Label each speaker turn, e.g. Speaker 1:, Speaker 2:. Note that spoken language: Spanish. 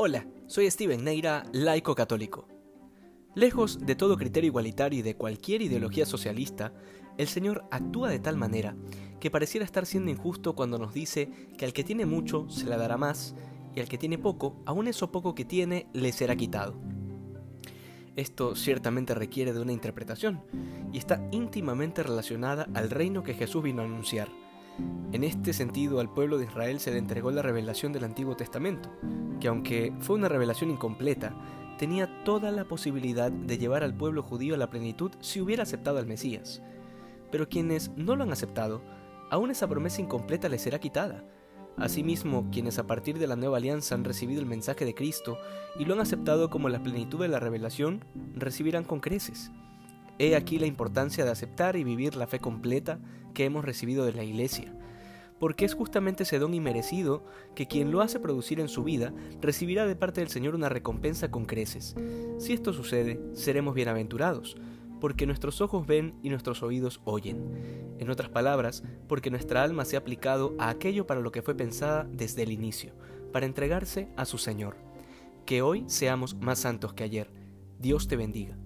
Speaker 1: Hola, soy Steven Neira, laico católico. Lejos de todo criterio igualitario y de cualquier ideología socialista, el Señor actúa de tal manera que pareciera estar siendo injusto cuando nos dice que al que tiene mucho se le dará más y al que tiene poco, aún eso poco que tiene le será quitado. Esto ciertamente requiere de una interpretación y está íntimamente relacionada al reino que Jesús vino a anunciar. En este sentido, al pueblo de Israel se le entregó la revelación del Antiguo Testamento, que aunque fue una revelación incompleta, tenía toda la posibilidad de llevar al pueblo judío a la plenitud si hubiera aceptado al Mesías. Pero quienes no lo han aceptado, aún esa promesa incompleta les será quitada. Asimismo, quienes a partir de la nueva alianza han recibido el mensaje de Cristo y lo han aceptado como la plenitud de la revelación, recibirán con creces. He aquí la importancia de aceptar y vivir la fe completa que hemos recibido de la Iglesia porque es justamente ese don inmerecido que quien lo hace producir en su vida recibirá de parte del Señor una recompensa con creces. Si esto sucede, seremos bienaventurados, porque nuestros ojos ven y nuestros oídos oyen. En otras palabras, porque nuestra alma se ha aplicado a aquello para lo que fue pensada desde el inicio, para entregarse a su Señor. Que hoy seamos más santos que ayer. Dios te bendiga.